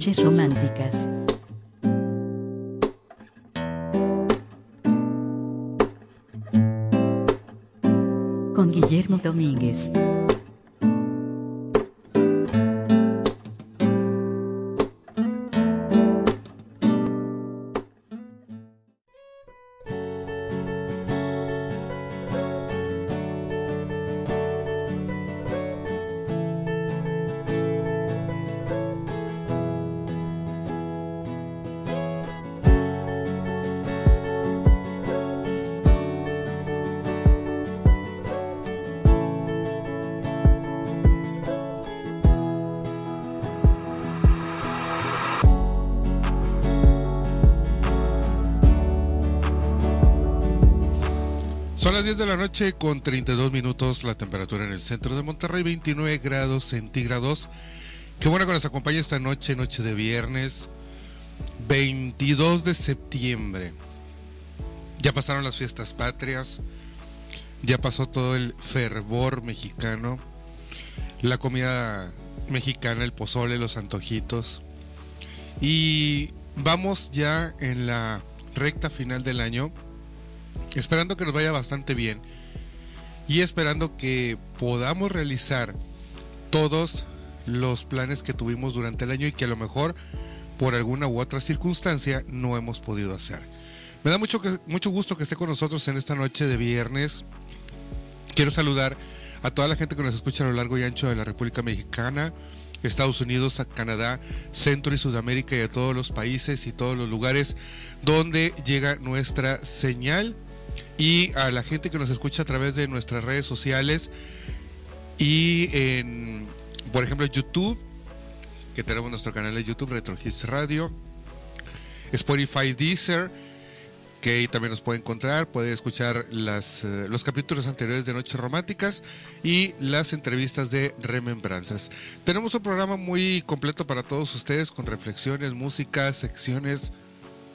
Noches Románticas. Con Guillermo Domínguez. 10 de la noche con 32 minutos la temperatura en el centro de Monterrey, 29 grados centígrados. Qué bueno que nos acompaña esta noche, noche de viernes, 22 de septiembre. Ya pasaron las fiestas patrias, ya pasó todo el fervor mexicano, la comida mexicana, el pozole, los antojitos. Y vamos ya en la recta final del año esperando que nos vaya bastante bien y esperando que podamos realizar todos los planes que tuvimos durante el año y que a lo mejor por alguna u otra circunstancia no hemos podido hacer. Me da mucho, mucho gusto que esté con nosotros en esta noche de viernes. Quiero saludar a toda la gente que nos escucha a lo largo y ancho de la República Mexicana, Estados Unidos, Canadá, Centro y Sudamérica y a todos los países y todos los lugares donde llega nuestra señal. Y a la gente que nos escucha a través de nuestras redes sociales y en, por ejemplo, YouTube, que tenemos nuestro canal de YouTube, Retro Hits Radio, Spotify, Deezer, que también nos puede encontrar, puede escuchar las, eh, los capítulos anteriores de Noches Románticas y las entrevistas de Remembranzas. Tenemos un programa muy completo para todos ustedes con reflexiones, música, secciones.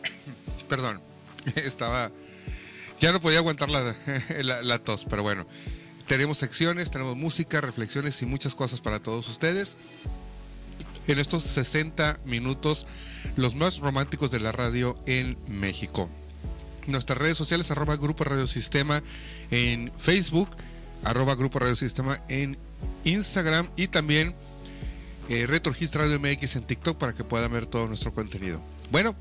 Perdón, estaba ya no podía aguantar la, tos, pero bueno. Tenemos secciones, tenemos música, reflexiones y muchas cosas para todos ustedes. En estos 60 minutos, los más románticos de la radio en México. Nuestras redes sociales, arroba Grupo Radio Sistema en Facebook, arroba Grupo Radio Sistema en Instagram y también eh, Radio MX en TikTok para que puedan ver todo nuestro contenido. Bueno,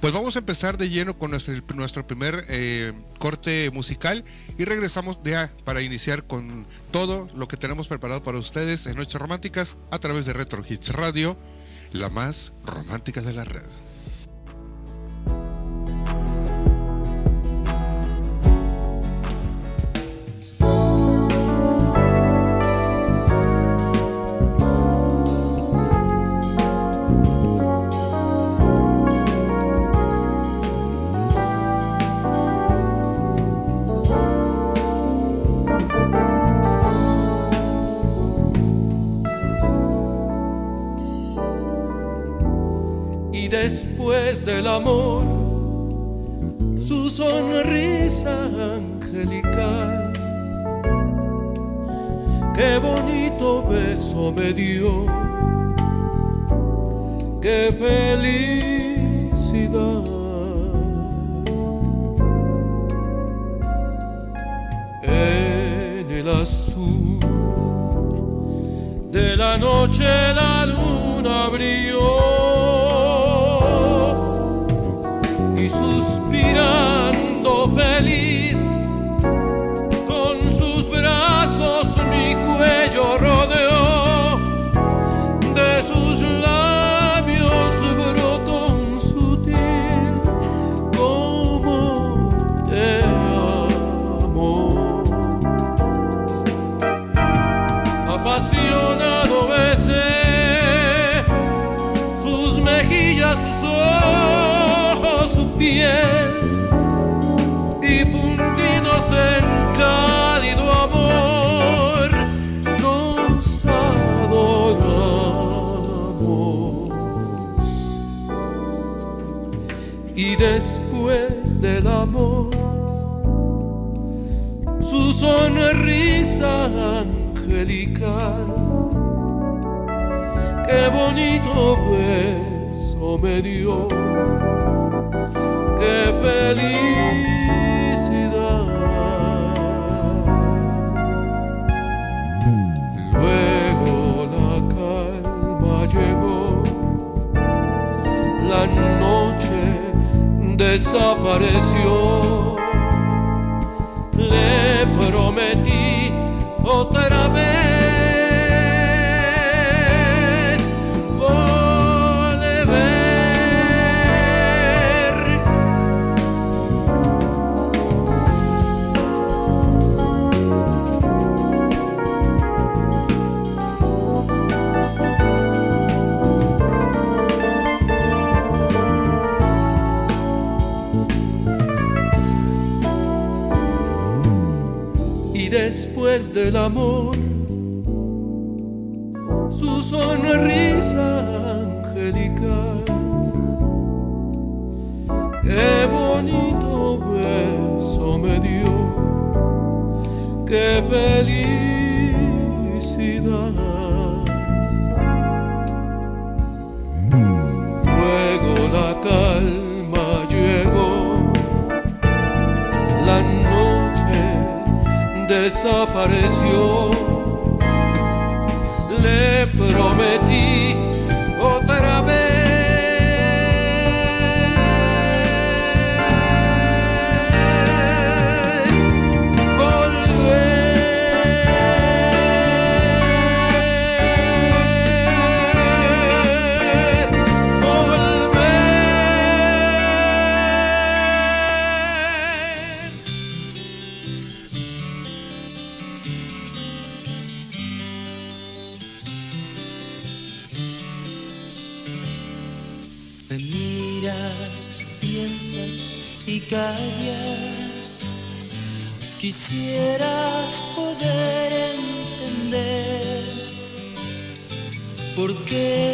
pues vamos a empezar de lleno con nuestro, nuestro primer eh, corte musical y regresamos de para iniciar con todo lo que tenemos preparado para ustedes en Noches Románticas a través de Retro Hits Radio, la más romántica de la red. Del amor, su sonrisa angelical. Qué bonito beso me dio, qué felicidad. En el azul de la noche la luna brilló. Con sus brazos mi cuello rodeó, de sus labios brotó un sutil como te amo. Apasionado besé sus mejillas, sus ojos y después del amor, su sonrisa angelical qué bonito beso me dio, qué felicidad. Desapareció.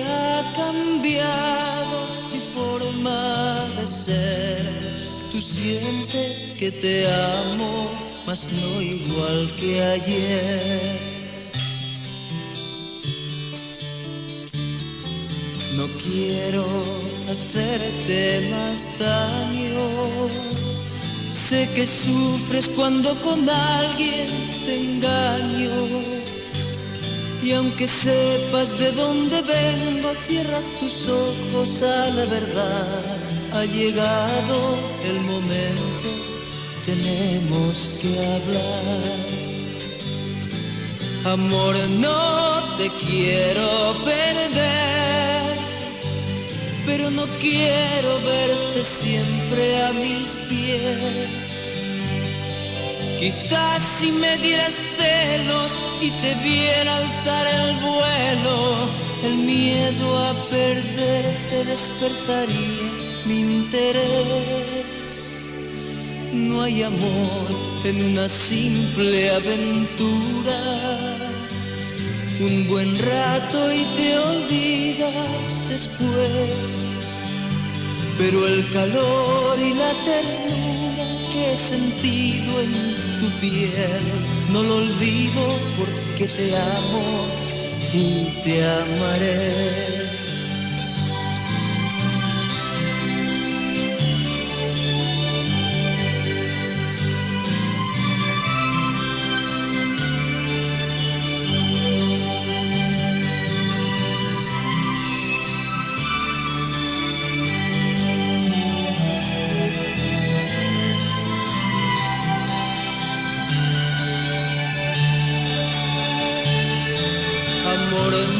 Ha cambiado mi forma de ser. Tú sientes que te amo, mas no igual que ayer. No quiero hacerte más daño. Sé que sufres cuando con alguien te engaño. Y aunque sepas de dónde vengo, cierras tus ojos a la verdad. Ha llegado el momento, tenemos que hablar. Amor, no te quiero perder, pero no quiero verte siempre a mis pies. Quizás si me dieras celos y te viera alzar el vuelo, el miedo a perderte despertaría mi interés. No hay amor en una simple aventura. Un buen rato y te olvidas después. Pero el calor y la ternura que he sentido en tu piel no lo olvido porque te amo y te amaré.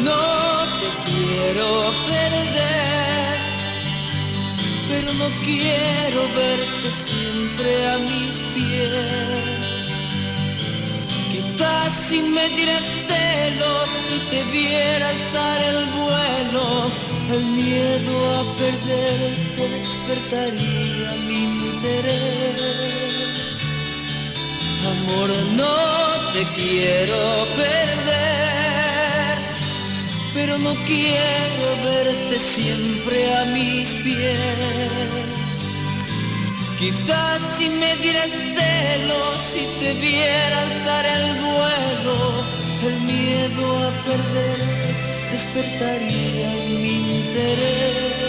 No te quiero perder, pero no quiero verte siempre a mis pies. Quizás si me dieras celos y te viera alzar el vuelo, el miedo a perderte despertaría mi interés. Amor, no te quiero perder, pero no quiero verte siempre a mis pies. Quizás si me dieras celos, si te viera alzar el vuelo, el miedo a perder despertarían mi interés,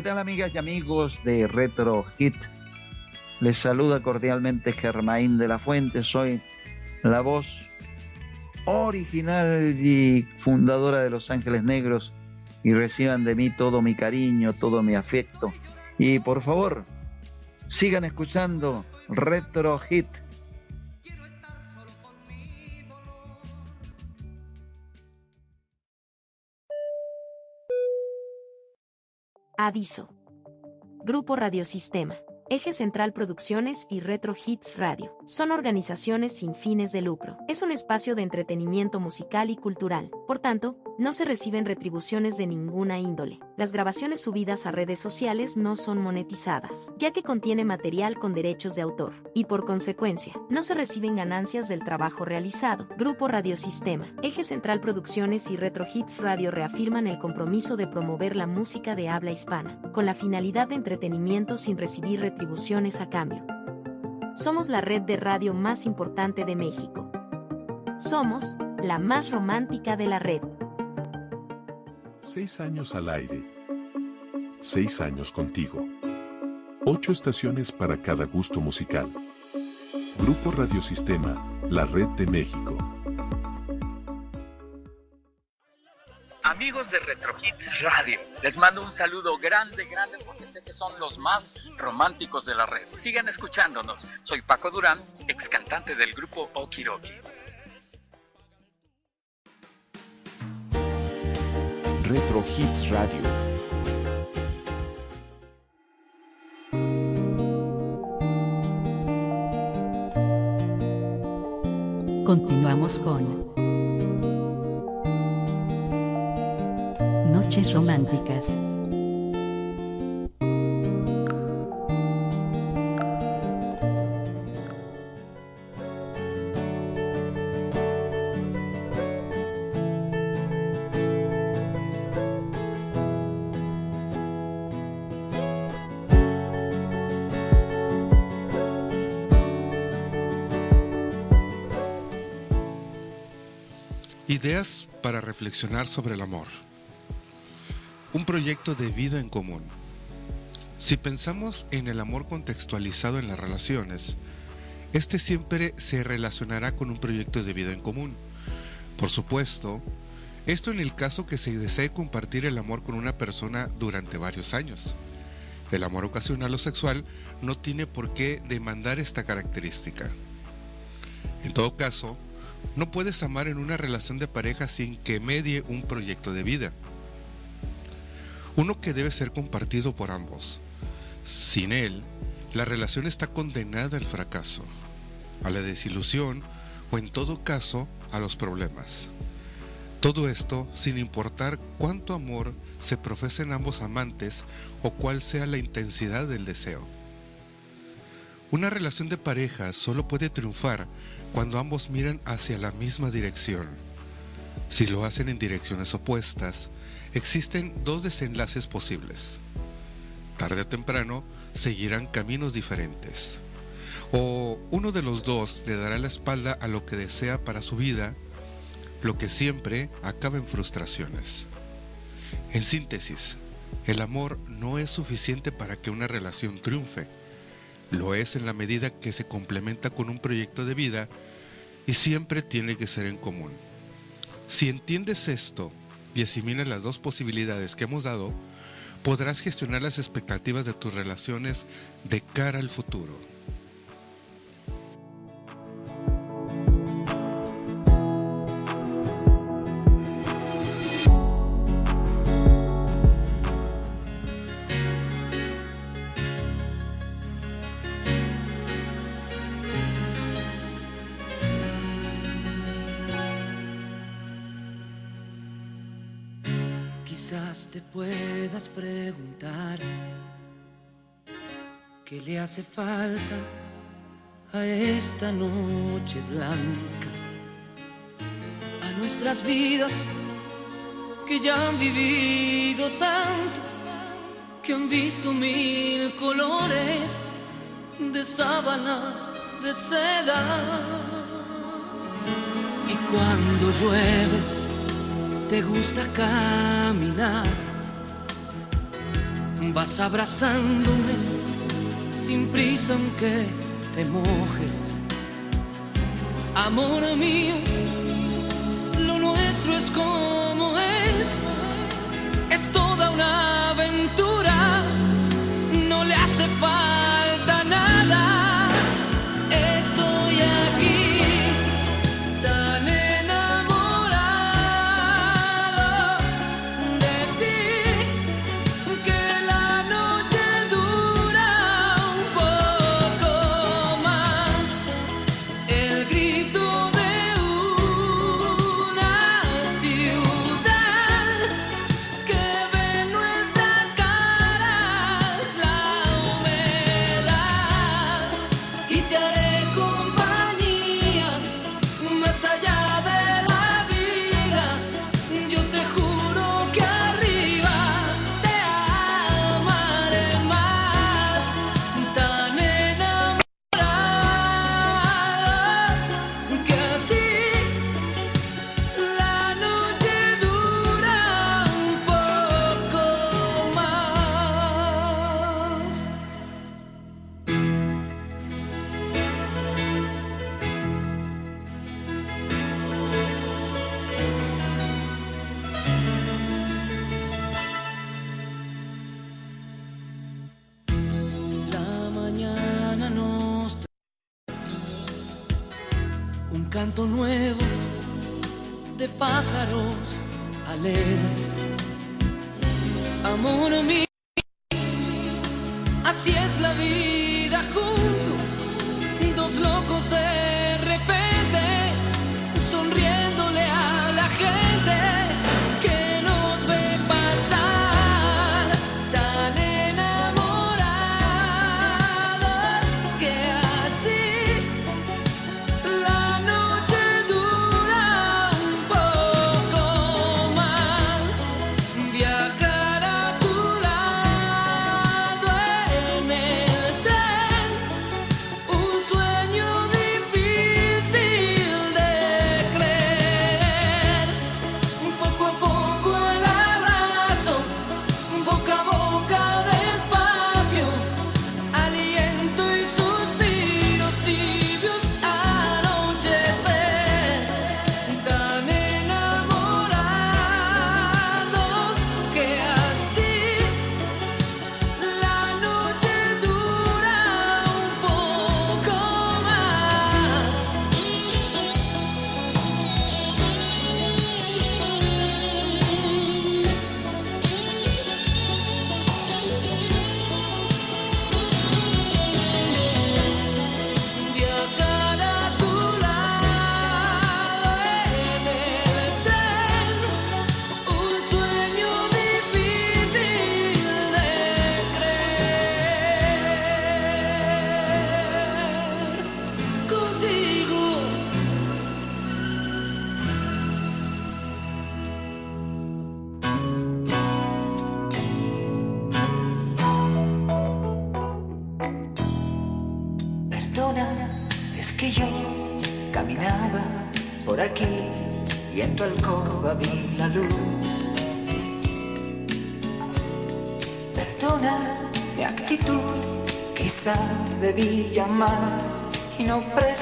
¿Qué tal amigas y amigos de Retro Hit? Les saluda cordialmente Germain de la Fuente, soy la voz original y fundadora de Los Ángeles Negros y reciban de mí todo mi cariño, todo mi afecto. Y por favor, sigan escuchando Retro Hit. Aviso. Grupo Radiosistema. Eje Central Producciones y Retro Hits Radio. Son organizaciones sin fines de lucro. Es un espacio de entretenimiento musical y cultural. Por tanto, no se reciben retribuciones de ninguna índole. Las grabaciones subidas a redes sociales no son monetizadas, ya que contiene material con derechos de autor, y por consecuencia, no se reciben ganancias del trabajo realizado. Grupo Radiosistema, Eje Central Producciones y Retro Hits Radio reafirman el compromiso de promover la música de habla hispana, con la finalidad de entretenimiento sin recibir retribuciones a cambio. Somos la red de radio más importante de México. Somos la más romántica de la red. Seis años al aire. Seis años contigo. Ocho estaciones para cada gusto musical. Grupo Radiosistema, la red de México. Amigos de Retro Hits Radio, les mando un saludo grande, grande porque sé que son los más románticos de la red. Sigan escuchándonos. Soy Paco Durán, ex cantante del grupo Okiroki. Retro Hits Radio. Continuamos con Románticas. Ideas para reflexionar sobre el amor. Un proyecto de vida en común. Si pensamos en el amor contextualizado en las relaciones, este siempre se relacionará con un proyecto de vida en común. Por supuesto, esto en el caso que se desee compartir el amor con una persona durante varios años. El amor ocasional o sexual no tiene por qué demandar esta característica. En todo caso, no puedes amar en una relación de pareja sin que medie un proyecto de vida. Uno que debe ser compartido por ambos. Sin él, la relación está condenada al fracaso, a la desilusión o en todo caso a los problemas. Todo esto sin importar cuánto amor se profesen ambos amantes o cuál sea la intensidad del deseo. Una relación de pareja solo puede triunfar cuando ambos miran hacia la misma dirección. Si lo hacen en direcciones opuestas, existen dos desenlaces posibles. Tarde o temprano seguirán caminos diferentes. O uno de los dos le dará la espalda a lo que desea para su vida, lo que siempre acaba en frustraciones. En síntesis, el amor no es suficiente para que una relación triunfe. Lo es en la medida que se complementa con un proyecto de vida y siempre tiene que ser en común. Si entiendes esto y asimilas las dos posibilidades que hemos dado, podrás gestionar las expectativas de tus relaciones de cara al futuro. hace falta a esta noche blanca, a nuestras vidas que ya han vivido tanto, que han visto mil colores de sábana de seda. Y cuando llueve, te gusta caminar, vas abrazándome sin prisa aunque te mojes. Amor mío, lo nuestro es como es. Es toda una aventura, no le hace falta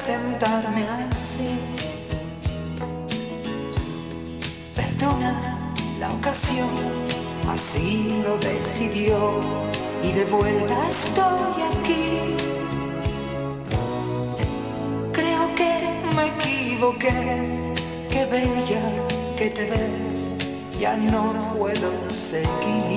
sentarme así. Perdona la ocasión, así lo decidió y de vuelta estoy aquí. Creo que me equivoqué, qué bella que te ves, ya no puedo seguir.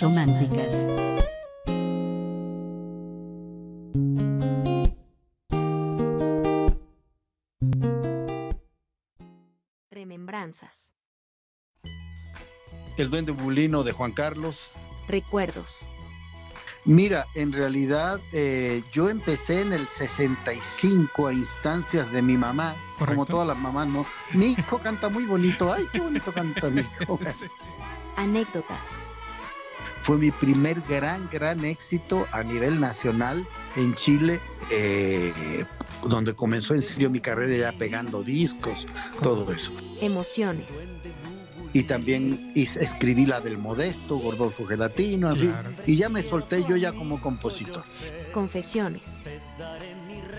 Románticas. Remembranzas. El duende bulino de Juan Carlos. Recuerdos. Mira, en realidad eh, yo empecé en el 65 a instancias de mi mamá, como todas las mamás, ¿no? Mi hijo canta muy bonito, ay, qué bonito canta mi hijo. Anécdotas. Fue mi primer gran, gran éxito a nivel nacional en Chile, eh, donde comenzó en serio mi carrera ya pegando discos, todo eso. Emociones. y también hice- escribí la del Modesto, Gordolfo Gelatino, y ya me solté yo ya como compositor. Confesiones.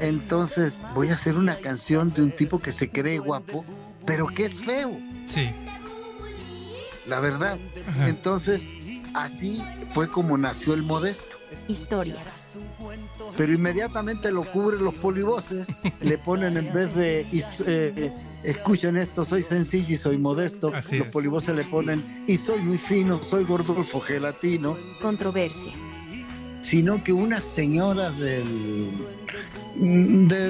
Entonces voy a hacer una canción de un tipo que se cree guapo, pero que es feo. Sí. La verdad. Entonces, así fue como nació el Modesto. Historias. Pero inmediatamente lo cubren los polivoces, le ponen en vez de eh, escuchen esto, soy sencillo y soy modesto, los polivoces le ponen y soy muy fino, soy Gordolfo Gelatino. Controversia. sino que unas señoras del, de,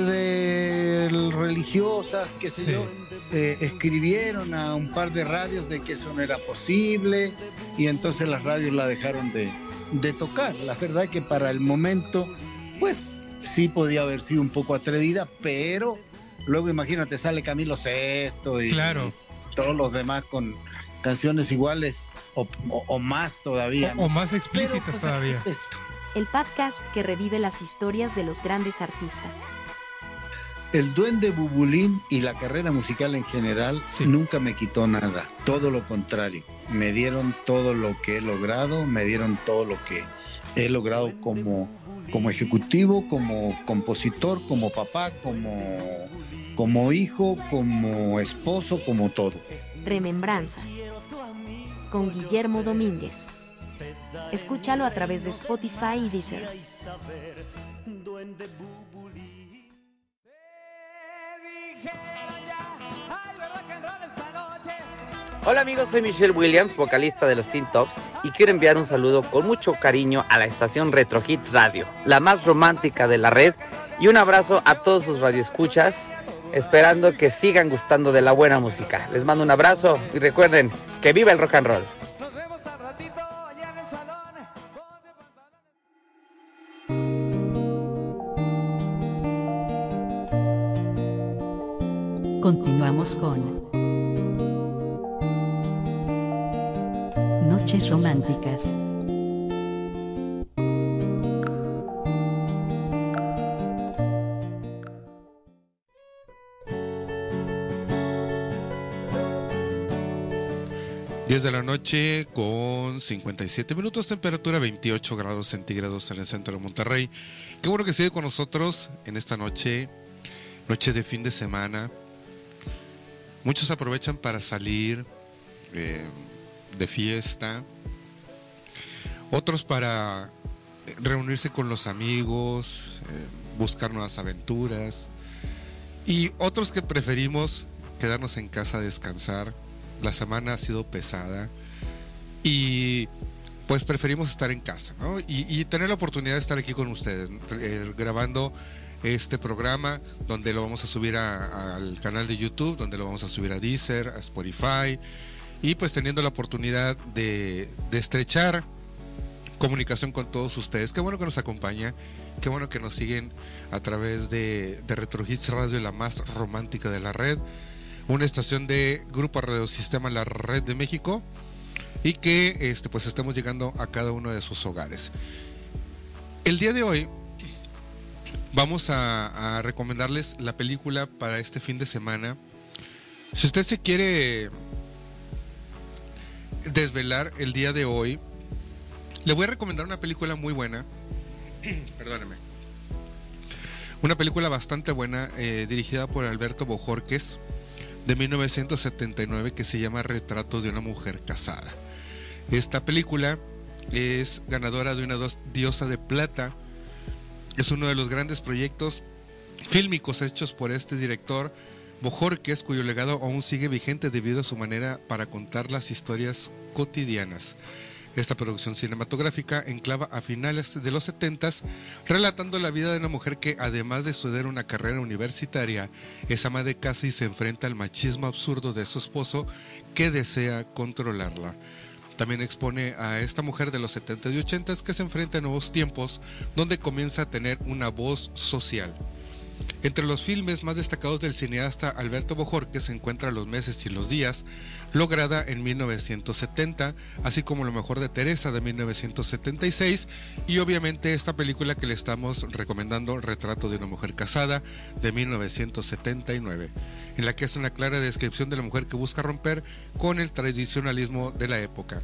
del religiosas, que sé yo, eh, escribieron a un par de radios de que eso no era posible y entonces las radios la dejaron de, de tocar. La verdad que para el momento, pues sí podía haber sido un poco atrevida, pero luego imagínate, sale Camilo Sesto y, Claro. y todos los demás con canciones iguales o, o- o más todavía. O, o más explícitas todavía. El podcast que revive las historias de los grandes artistas. El duende Bubulín y la carrera musical en general nunca me quitó nada, todo lo contrario, me dieron todo lo que he logrado, me dieron todo lo que he logrado como, como ejecutivo, como compositor, como papá, como, como hijo, como esposo, como todo. Remembranzas. Con Guillermo Domínguez. Escúchalo a través de Spotify y Deezer. Hola amigos, soy Michelle Williams, vocalista de los Teen Tops, y quiero enviar un saludo con mucho cariño a la estación Retro Hits Radio, la más romántica de la red, y un abrazo a todos sus radioescuchas, esperando que sigan gustando de la buena música. Les mando un abrazo y recuerden que viva el rock and roll. Continuamos con Noches Románticas. Diez de la noche con 57 minutos, temperatura 28 grados centígrados en el centro de Monterrey. Qué bueno que sigue con nosotros en esta noche, noche de fin de semana, Muchos aprovechan para salir eh, de fiesta, otros para reunirse con los amigos, eh, buscar nuevas aventuras. Y otros que preferimos quedarnos en casa a descansar. La semana ha sido pesada. Y pues preferimos estar en casa ¿no? y, tener la oportunidad de estar aquí con ustedes eh, grabando este programa donde lo vamos a subir al canal de YouTube, donde lo vamos a subir a Deezer, a Spotify y pues teniendo la oportunidad de, estrechar comunicación con todos ustedes. Qué bueno que nos acompaña, qué bueno que nos siguen a través de, de Retro Hits Radio, la más romántica de la red una estación de Grupo Radio Sistema La Red de México y que este, pues estemos llegando a cada uno de sus hogares. El día de hoy vamos a, recomendarles la película para este fin de semana. Si usted se quiere desvelar el día de hoy, le voy a recomendar una película muy buena. Perdóneme. Una película bastante buena eh, dirigida por Alberto Bojorques de 1979 que se llama Retrato de una mujer casada. Esta película es ganadora de una diosa de plata. Es uno de los grandes proyectos fílmicos hechos por este director Bojorques, cuyo legado aún sigue vigente debido a su manera para contar las historias cotidianas. Esta producción cinematográfica enclava a finales de los 70 relatando la vida de una mujer que, además de estudiar una carrera universitaria, es ama de casa y se enfrenta al machismo absurdo de su esposo que desea controlarla. También expone a esta mujer de los 70 y 80 que se enfrenta a nuevos tiempos donde comienza a tener una voz social. Entre los filmes más destacados del cineasta Alberto que se encuentra Los meses y los días, lograda en 1970, así como Lo mejor de Teresa de 1976 y obviamente esta película que le estamos recomendando, Retrato de una mujer casada de 1979, en la que es una clara descripción de la mujer que busca romper con el tradicionalismo de la época.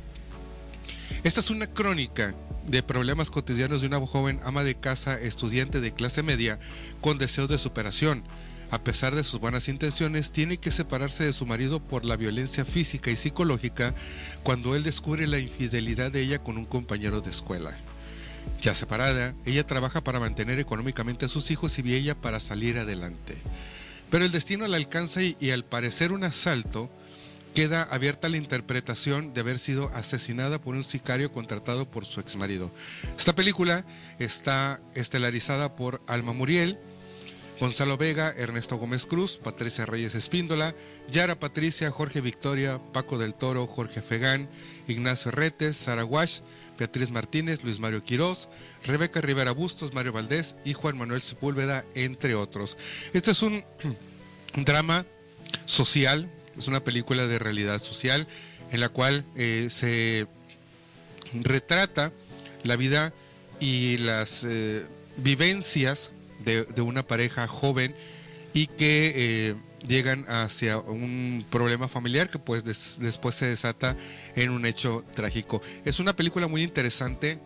Esta es una crónica de problemas cotidianos de una joven ama de casa, estudiante de clase media, con deseos de superación. A pesar de sus buenas intenciones, tiene que separarse de su marido por la violencia física y psicológica cuando él descubre la infidelidad de ella con un compañero de escuela. Ya separada, ella trabaja para mantener económicamente a sus hijos y ella para salir adelante. Pero el destino la alcanza y, y al parecer un asalto, queda abierta la interpretación de haber sido asesinada por un sicario contratado por su exmarido. Esta película está estelarizada por Alma Muriel, Gonzalo Vega, Ernesto Gómez Cruz, Patricia Reyes Espíndola, Yara Patricia, Jorge Victoria, Paco del Toro, Jorge Fegán, Ignacio Retes, Sara Wash, Beatriz Martínez, Luis Mario Quirós, Rebeca Rivera Bustos, Mario Valdés y Juan Manuel Sepúlveda, entre otros. Este es un drama social es una película de realidad social en la cual eh, se retrata la vida y las eh, vivencias de, una pareja joven y que eh, llegan hacia un problema familiar que pues después se desata en un hecho trágico. Es una película muy interesante,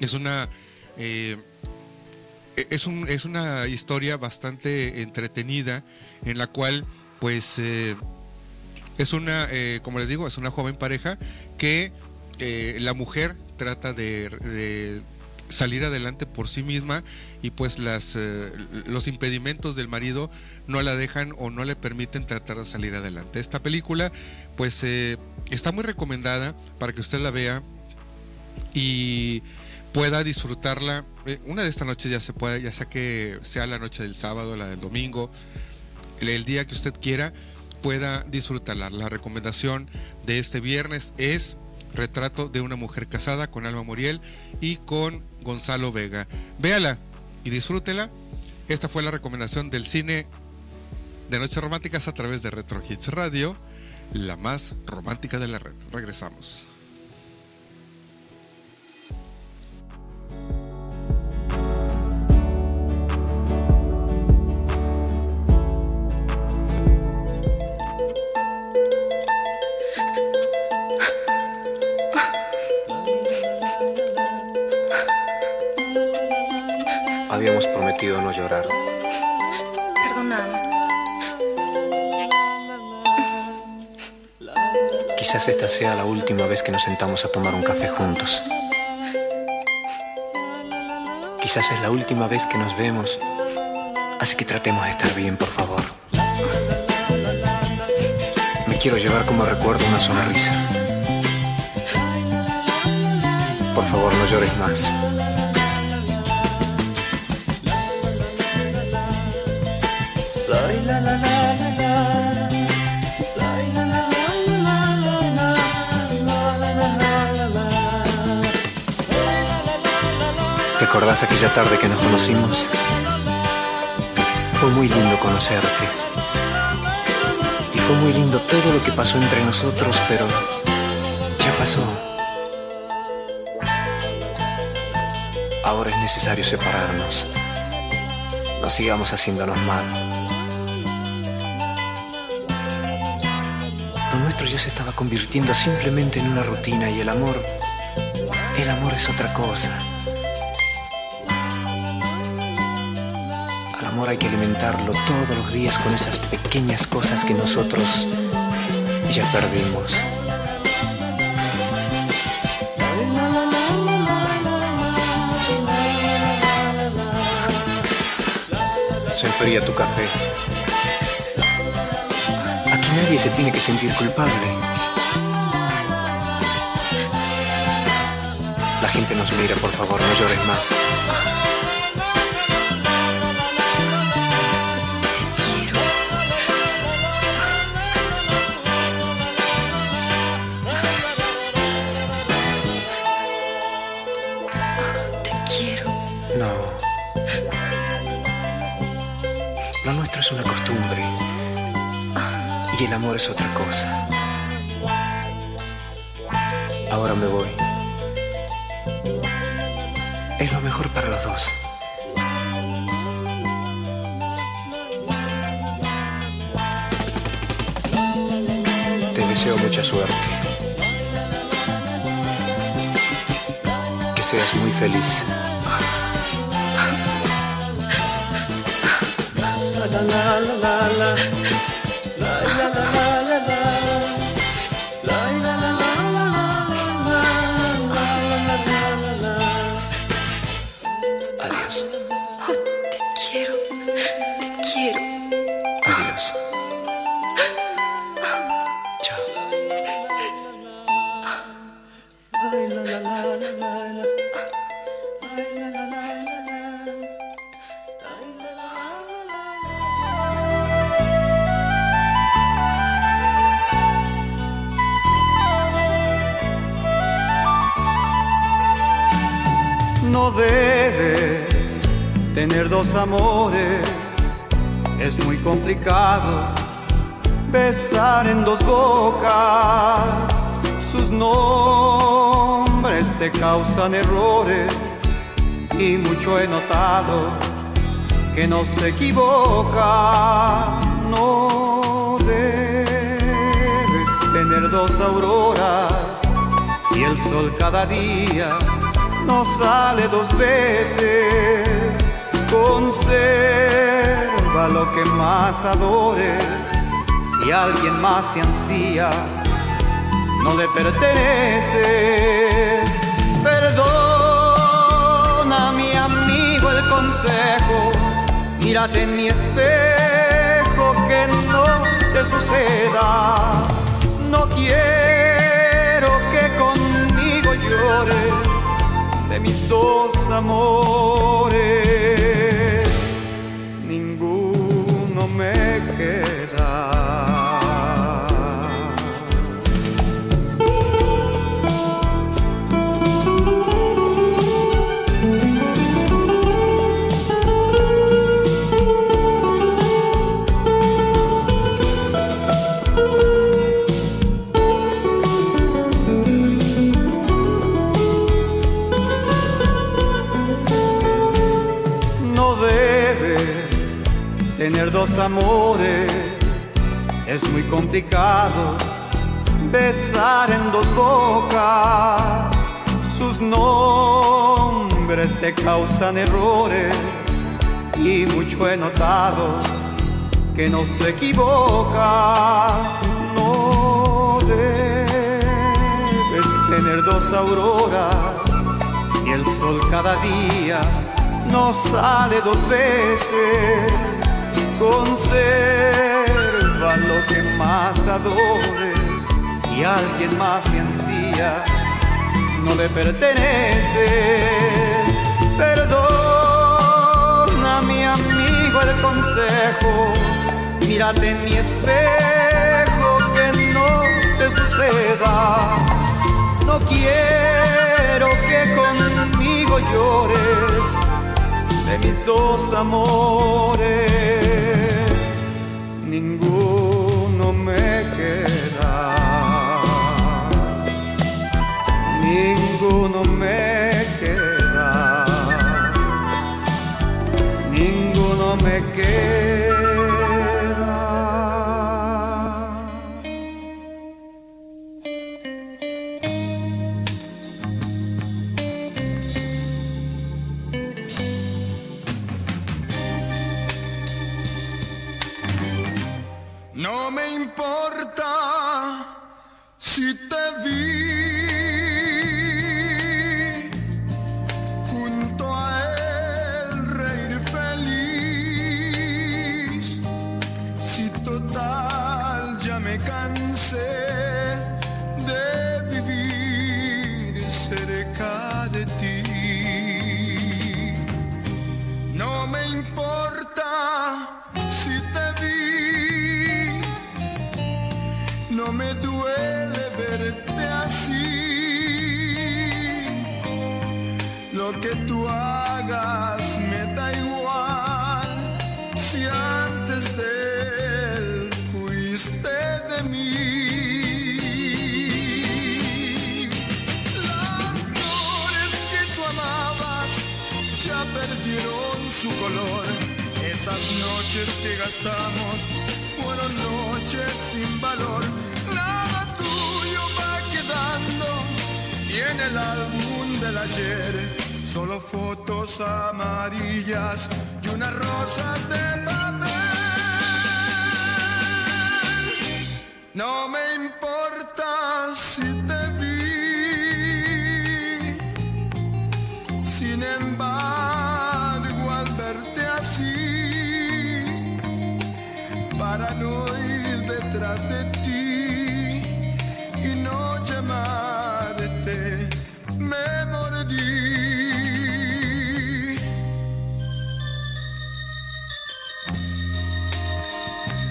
es una... es, un, es una historia bastante entretenida en la cual pues eh, es una, eh, como les digo, es una joven pareja que eh, la mujer trata de, salir adelante por sí misma y pues las, los impedimentos del marido no la dejan o no le permiten tratar de salir adelante. Esta película pues está muy recomendada para que usted la vea y pueda disfrutarla. una de estas noches ya se puede, ya sea que sea la noche del sábado, la del domingo, el día que usted quiera pueda disfrutarla. La recomendación de este viernes es Retrato de una mujer casada con Alma Muriel y con Gonzalo Vega. Véala y disfrútela. Esta fue la recomendación del cine de Noches Románticas a través de Retro Hits Radio, la más romántica de la red. Regresamos. Llorar. Perdóname. Quizás esta sea la última vez que nos sentamos a tomar un café juntos. Quizás es la última vez que nos vemos. Así que tratemos de estar bien, por favor. Me quiero llevar como recuerdo una sonrisa. Por favor, no llores más. ¿Te acordás aquella tarde que nos conocimos? Fue muy lindo conocerte. Y fue muy lindo todo lo que pasó entre nosotros, pero ya pasó. Ahora es necesario separarnos. No sigamos haciéndonos mal. Nuestro ya se estaba convirtiendo simplemente en una rutina y el amor, el amor es otra cosa. Al amor hay que alimentarlo todos los días con esas pequeñas cosas que nosotros ya perdimos. Se enfría tu café. Nadie se tiene que sentir culpable. La gente nos mira, por favor, no llores más. Y el amor es otra cosa. Ahora me voy. Es lo mejor para los dos. Te deseo mucha suerte. Que seas muy feliz. Dos bocas. Sus nombres te causan errores y mucho he notado que no se equivoca. No debes tener dos auroras si el sol cada día no sale dos veces. Conserva lo que más adores. Si alguien más te ansía, no le perteneces. Perdona, mi amigo, el consejo. Mírate en mi espejo, que no te suceda. No quiero que conmigo llores de mis dos amores, amores, es muy complicado besar en dos bocas. Sus nombres te causan errores y mucho he notado que no se equivoca. No debes tener dos auroras si el sol cada día no sale dos veces. Conserva lo que más adores si alguien más te ansía no le perteneces. Perdona, mi amigo, el consejo. Mírate en mi espejo, que no te suceda. No quiero que conmigo llores de mis dos amores. Ninguno me queda. De ti y no llamarte, me mordí.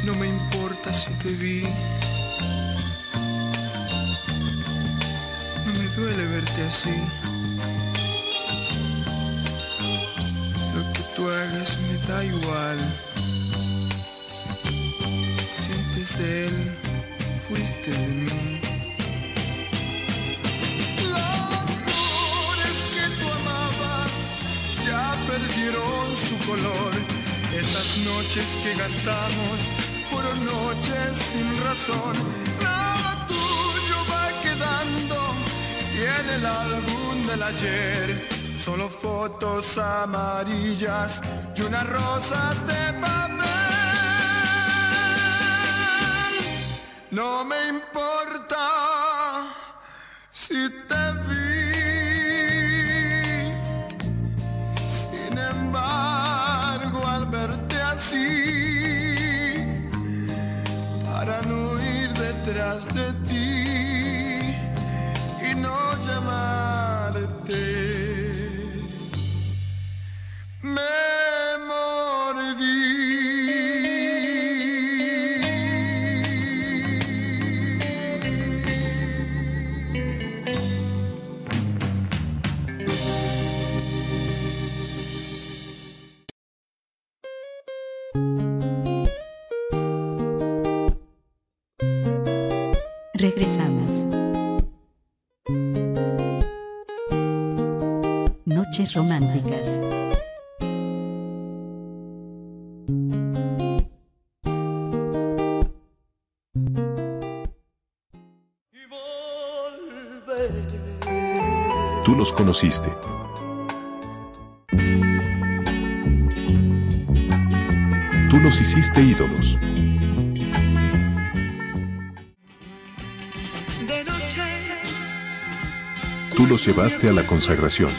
No me importa si te vi. No me duele verte así. Lo que tú hagas me da igual. De él fuiste de mí. Las flores que tú amabas ya perdieron su color. Esas noches que gastamos fueron noches sin razón. Nada tuyo va quedando y en el álbum del ayer solo fotos amarillas y unas rosas de papel. No me importa si te vi. Sin embargo, al verte así, para no ir detrás de ti Regresamos. Noches románticas. Tú los conociste. Tú los hiciste ídolos. Tú los llevaste a la consagración.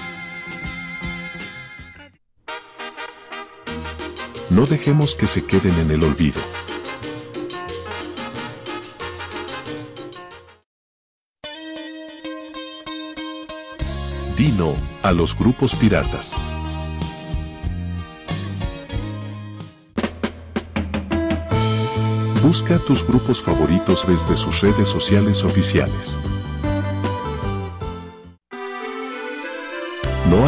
No dejemos que se queden en el olvido. Dino a los grupos piratas. Busca tus grupos favoritos desde sus redes sociales oficiales.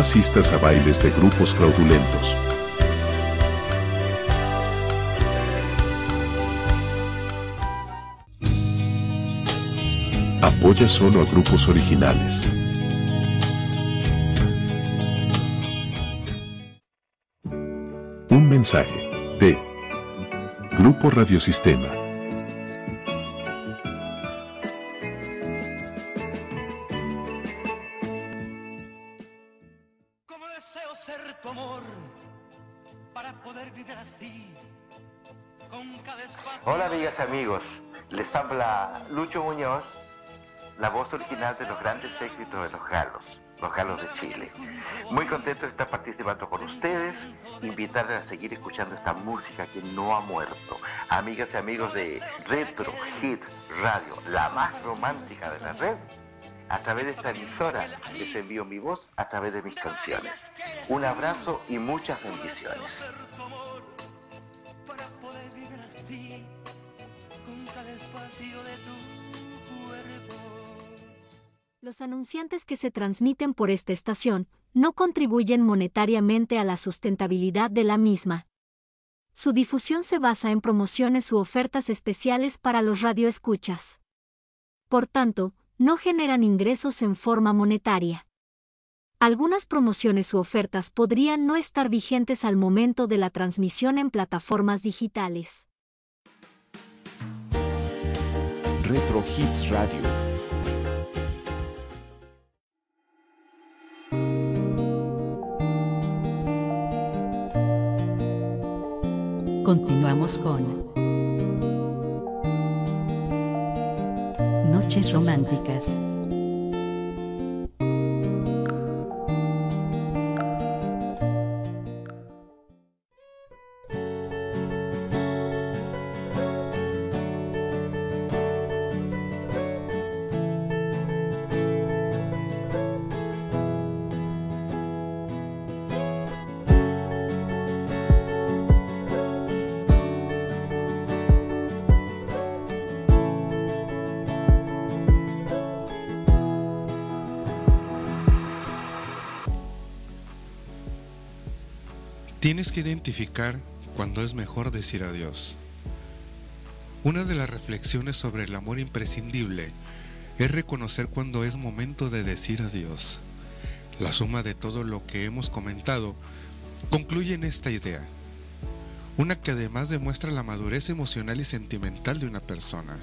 Asistas a bailes de grupos fraudulentos. Apoya solo a grupos originales. Un mensaje de Grupo Radiosistema. Los galos de Chile. Muy contento de estar participando con ustedes, invitarles a seguir escuchando esta música que no ha muerto. Amigas y amigos de Retro Hit Radio, la más romántica de la red, a través de esta emisora les envío mi voz a través de mis canciones. Un abrazo y muchas bendiciones. Los anunciantes que se transmiten por esta estación no contribuyen monetariamente a la sustentabilidad de la misma. Su difusión se basa en promociones u ofertas especiales para los radioescuchas. Por tanto, no generan ingresos en forma monetaria. Algunas promociones u ofertas podrían no estar vigentes al momento de la transmisión en plataformas digitales. Retro Hits Radio. Continuamos con Noches Románticas. Tienes que identificar cuando es mejor decir adiós. Una de las reflexiones sobre el amor imprescindible es reconocer cuando es momento de decir adiós. La suma de todo lo que hemos comentado concluye en esta idea. Una que además demuestra la madurez emocional y sentimental de una persona.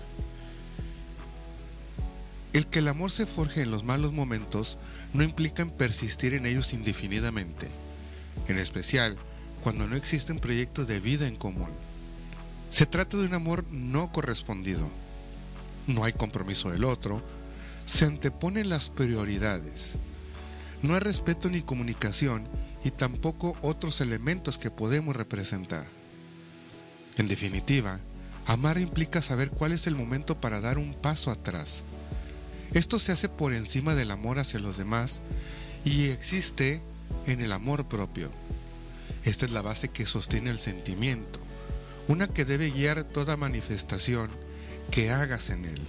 El que el amor se forje en los malos momentos no implica en persistir en ellos indefinidamente, en especial cuando no existen proyectos de vida en común. Se trata de un amor no correspondido. No hay compromiso del otro, se anteponen las prioridades. No hay respeto ni comunicación y tampoco otros elementos que podemos representar. En definitiva, amar implica saber cuál es el momento para dar un paso atrás. Esto se hace por encima del amor hacia los demás y existe en el amor propio. Esta es la base que sostiene el sentimiento, una que debe guiar toda manifestación que hagas en él.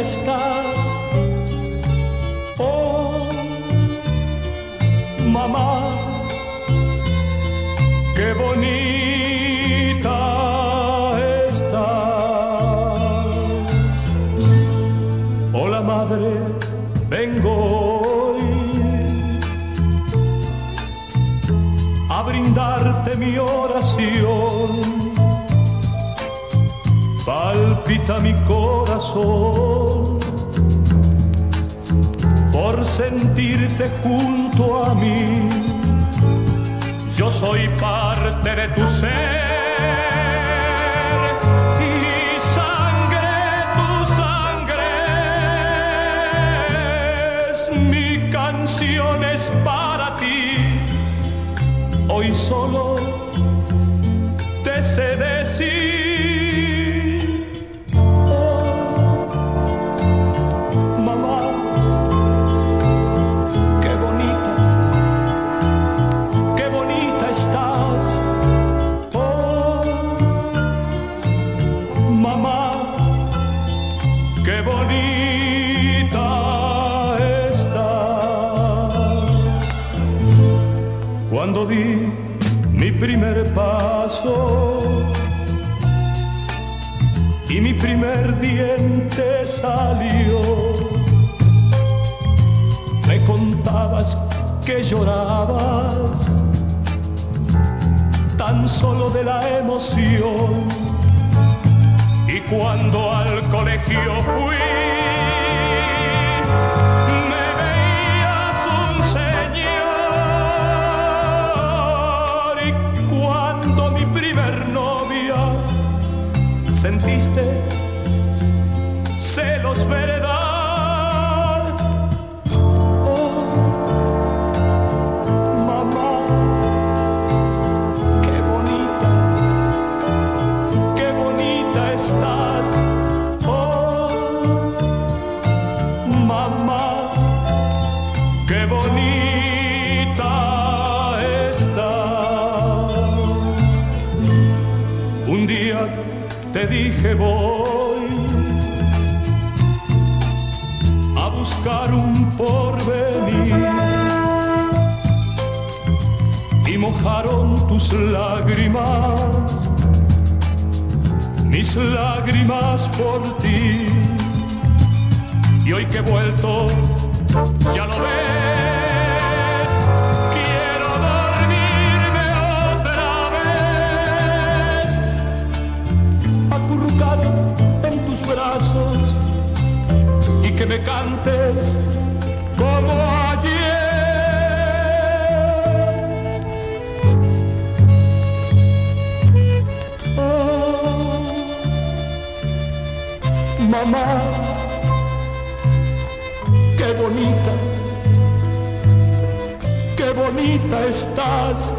estás. Oh, mamá, qué bonita estás. Hola madre, vengo hoy a brindarte mi oración Palpita mi corazón por sentirte junto a mí. Yo soy parte de tu ser. Mi sangre, tu sangre mi canción es para ti. Hoy solo primer paso y mi primer diente salió, me contabas que llorabas tan solo de la emoción. Y cuando al colegio fui, te dije voy a buscar un porvenir y mojaron tus lágrimas, mis lágrimas por ti. Y hoy que he vuelto, ya lo ves, que me cantes como ayer. Oh, mamá, qué bonita, qué bonita estás.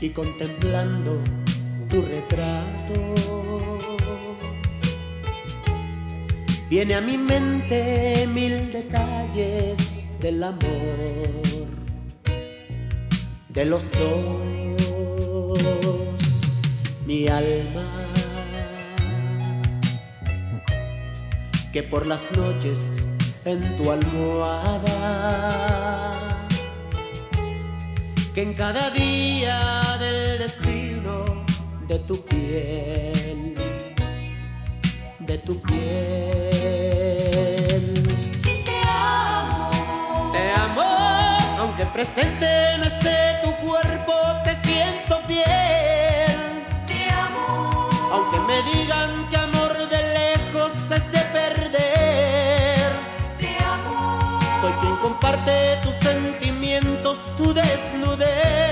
Y contemplando tu retrato. Viene a mi mente mil detalles del amor de los dos, mi alma que por las noches en tu almohada, que en cada día destino de tu piel, de tu piel. Te amo, Te amo, aunque presente no esté tu cuerpo, te siento fiel. te amo, Aunque me digan que amor de lejos es de perder. te amo, Soy quien comparte tus sentimientos, tu desnudez.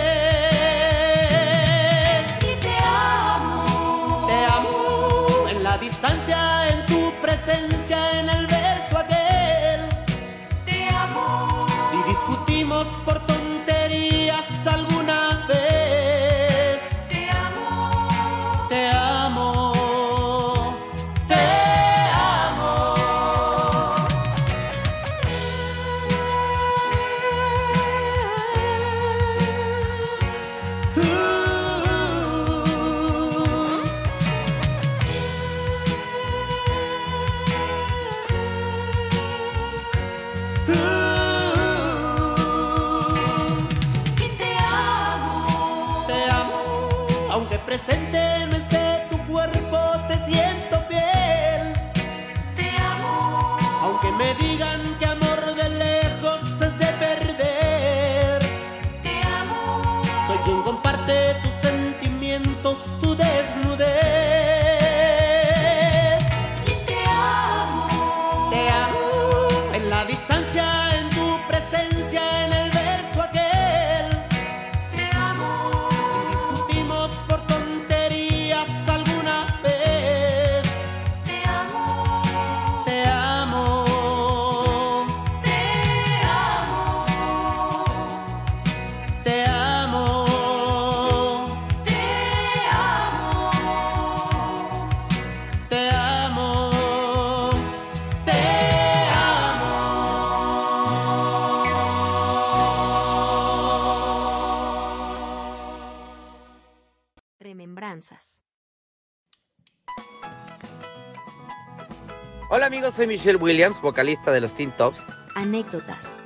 Hola soy Michelle Williams, vocalista de los Teen Tops. Anécdotas.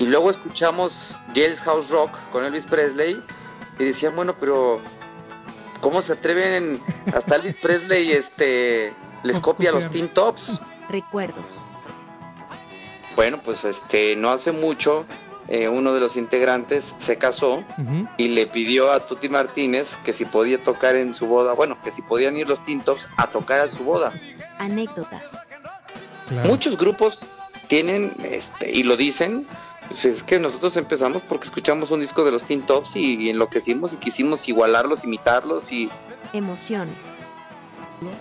Y luego escuchamos Jailhouse Rock con Elvis Presley y decían, bueno, pero ¿cómo se atreven hasta Elvis Presley este les copia a los Teen Tops? Recuerdos. Bueno, pues este no hace mucho eh, uno de los integrantes se casó y le pidió a Tuti Martínez que si podía tocar en su boda, bueno, que si podían ir los Teen Tops a tocar a su boda. Anécdotas. Muchos grupos tienen, este, y lo dicen, pues es que nosotros empezamos porque escuchamos un disco de los Teen Tops y, y enloquecimos y quisimos igualarlos, imitarlos y Emociones.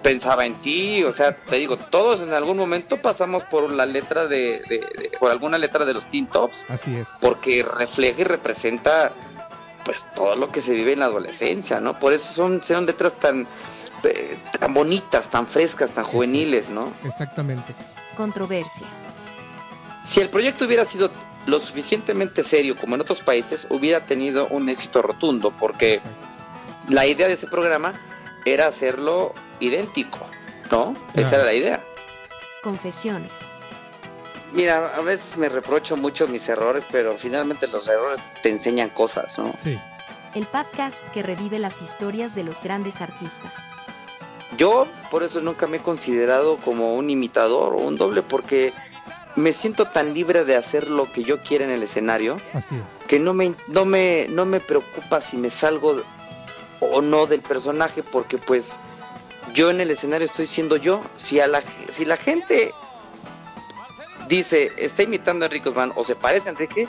pensaba en ti, o sea, te digo, todos en algún momento pasamos por la letra de, de- de- por alguna letra de los Teen Tops, Así es. porque refleja y representa pues todo lo que se vive en la adolescencia, ¿no? Por eso son, son letras tan, eh, tan bonitas, tan frescas, tan juveniles, ¿no? Exactamente. Controversia. Si el proyecto hubiera sido lo suficientemente serio como en otros países, hubiera tenido un éxito rotundo, porque la idea de ese programa era hacerlo idéntico, ¿no? Esa era la idea. Confesiones. Mira, a veces me reprocho mucho mis errores, pero finalmente los errores te enseñan cosas, ¿no? Sí. El podcast que revive las historias de los grandes artistas. Yo por eso nunca me he considerado como un imitador o un doble, porque me siento tan libre de hacer lo que yo quiera en el escenario Así es. que no me, no me, no me preocupa si me salgo o no del personaje, porque pues yo en el escenario estoy siendo yo. Si, a la, si la gente dice, está imitando a Enrique Osman o se parece a Enrique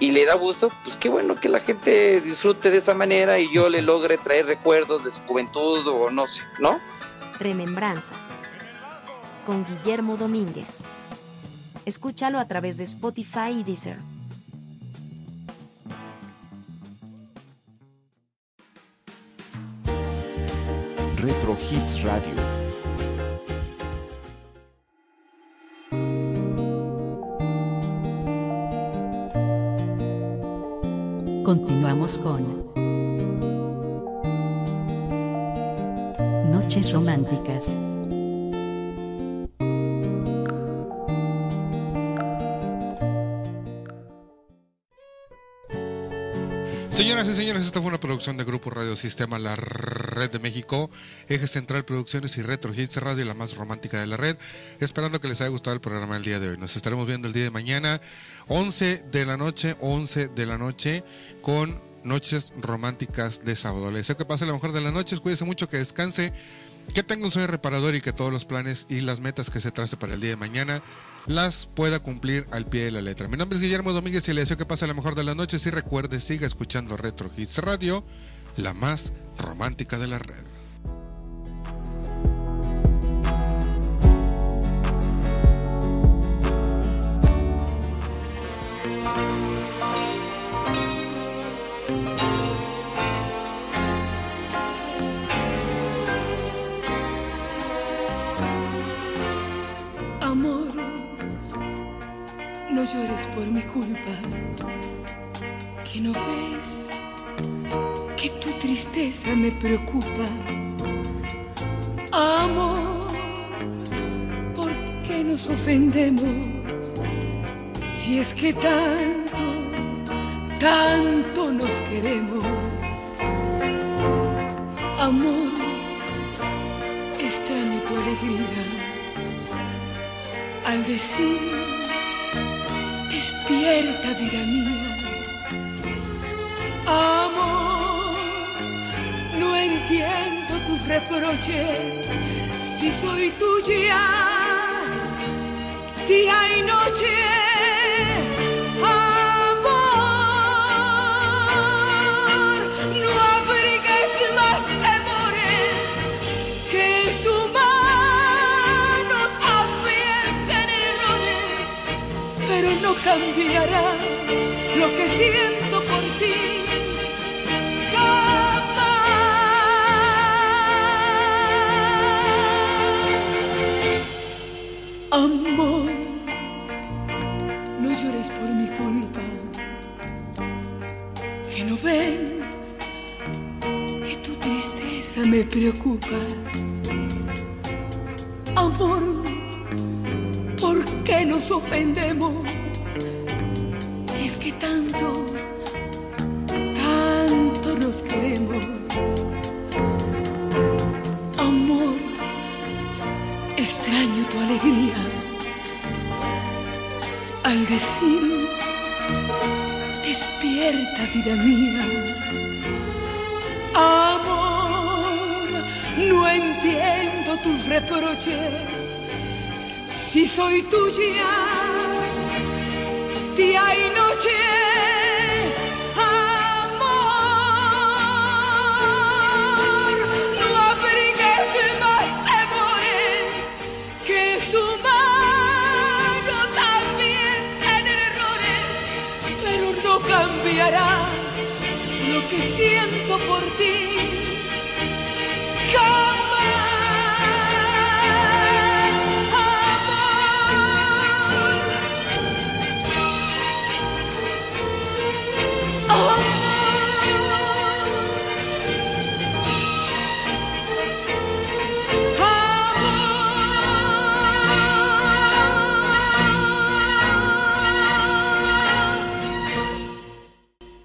y le da gusto, pues qué bueno que la gente disfrute de esa manera y yo le logre traer recuerdos de su juventud o no sé, ¿no? Remembranzas. Con Guillermo Domínguez. Escúchalo a través de Spotify y Deezer. Retro Hits Radio. Continuamos con Noches Románticas. Señoras y señores, esta fue una producción de Grupo Radio Sistema, la Red de México, Eje Central Producciones y Retro Hits Radio, la más romántica de la red. Esperando que les haya gustado el programa del día de hoy. Nos estaremos viendo el día de mañana, 11 de la noche, 11 de la noche, con Noches Románticas de Sábado. Les deseo que pase la mejor de las noches, cuídese mucho, que descanse, que tenga un sueño reparador y que todos los planes y las metas que se trace para el día de mañana las pueda cumplir al pie de la letra. Mi nombre es Guillermo Domínguez y le deseo que pase la mejor de las noches y recuerde, siga escuchando Retro Hits Radio, la más romántica de la red. Llores por mi culpa. Que no ves que tu tristeza me preocupa. Amor, ¿por qué nos ofendemos? Si es que tanto, tanto nos queremos. Amor, extraño tu alegría al decir, despierta vida mía. Amor, no entiendo tus reproches, si soy tuya, día y noche. No cambiará lo que siento por ti. Amor, no llores por mi culpa, que no ves que tu tristeza me preocupa. Amor, ¿por qué nos ofendemos? Despierta vida mía. Amor no entiendo tus reproches. Si soy tuya día y noche lo que siento por ti.